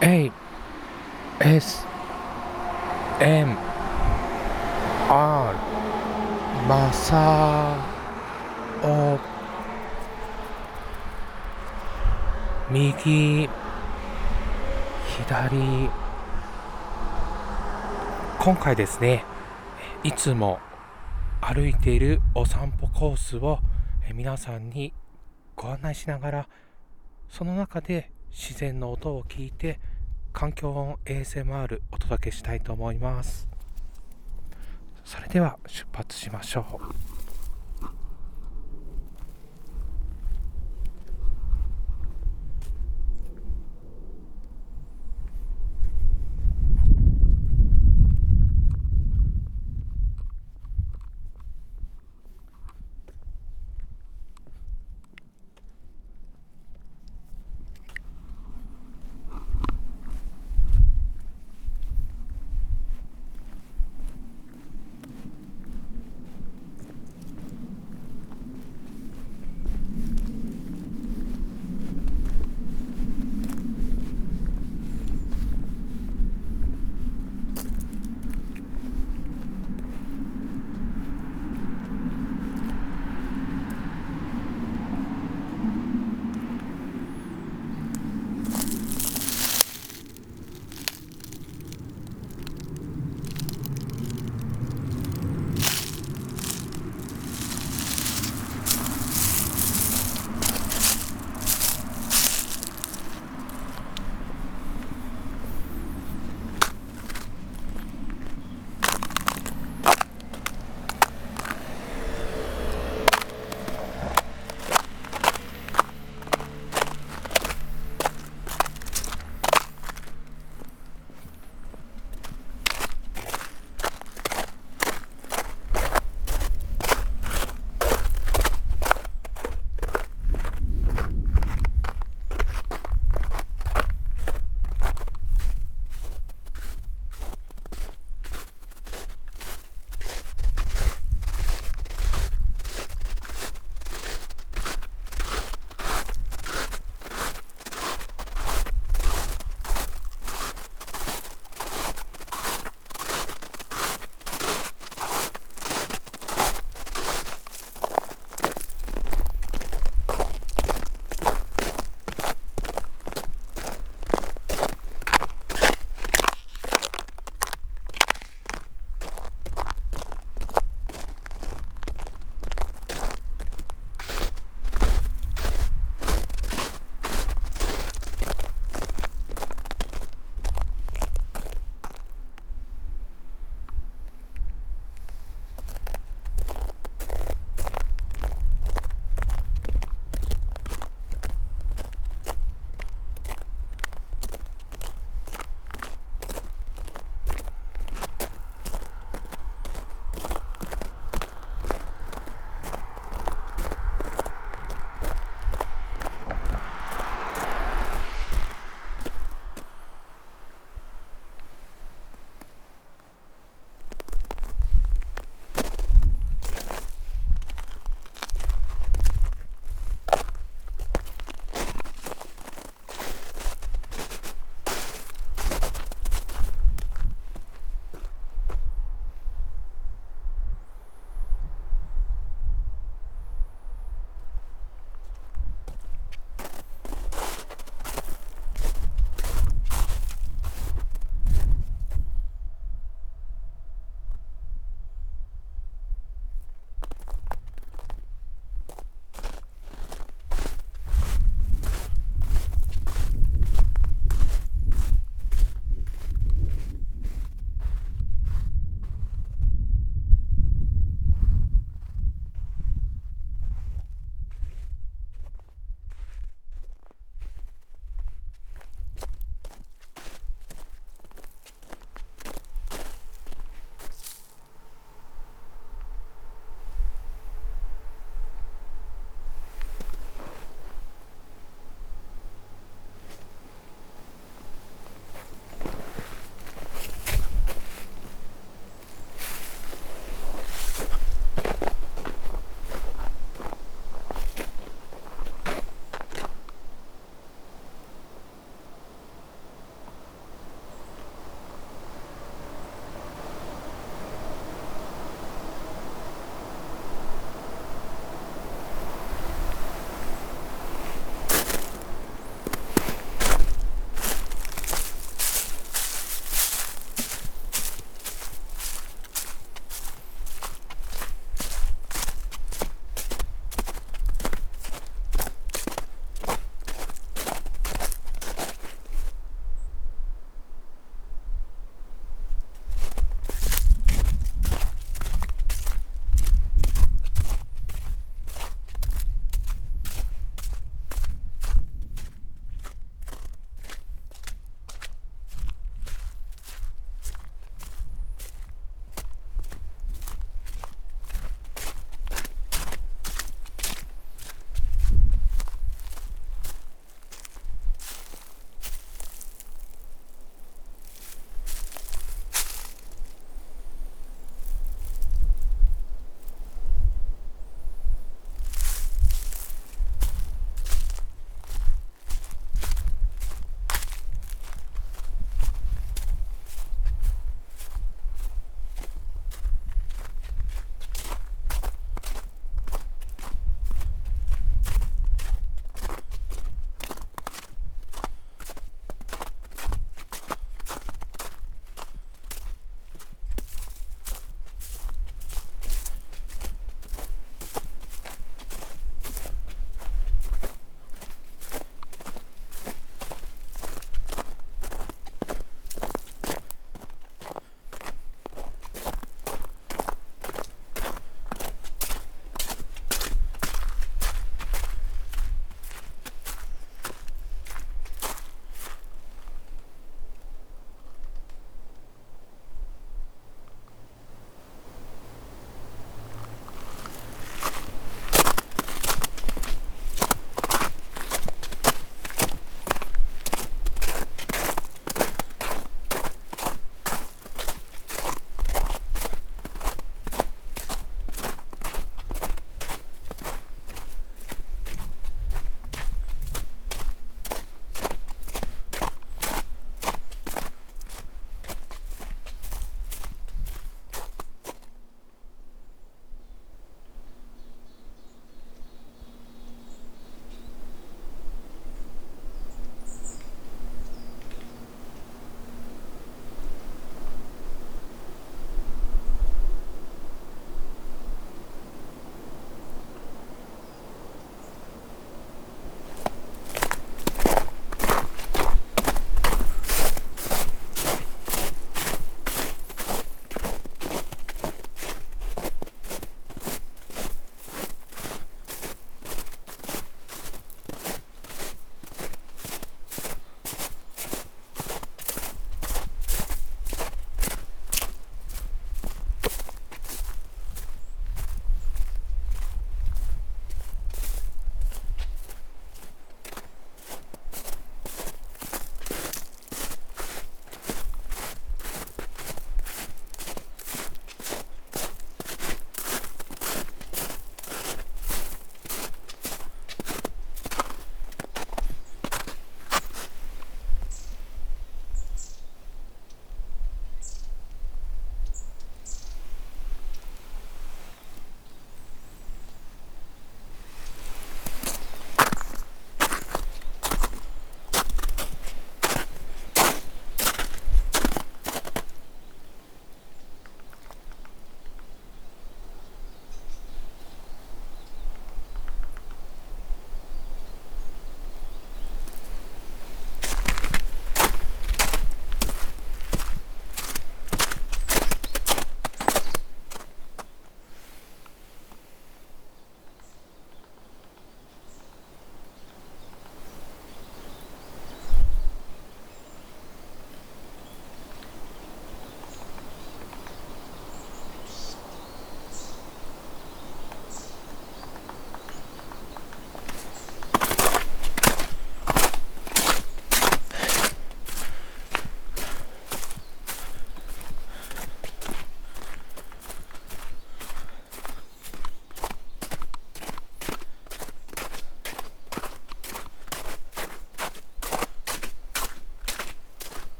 A S M R マサオ右左。今回ですねいつも歩いているお散歩コースを皆さんにご案内しながらその中で自然の音を聞いて環境音 ASMR お届けしたいと思います。それでは出発しましょう。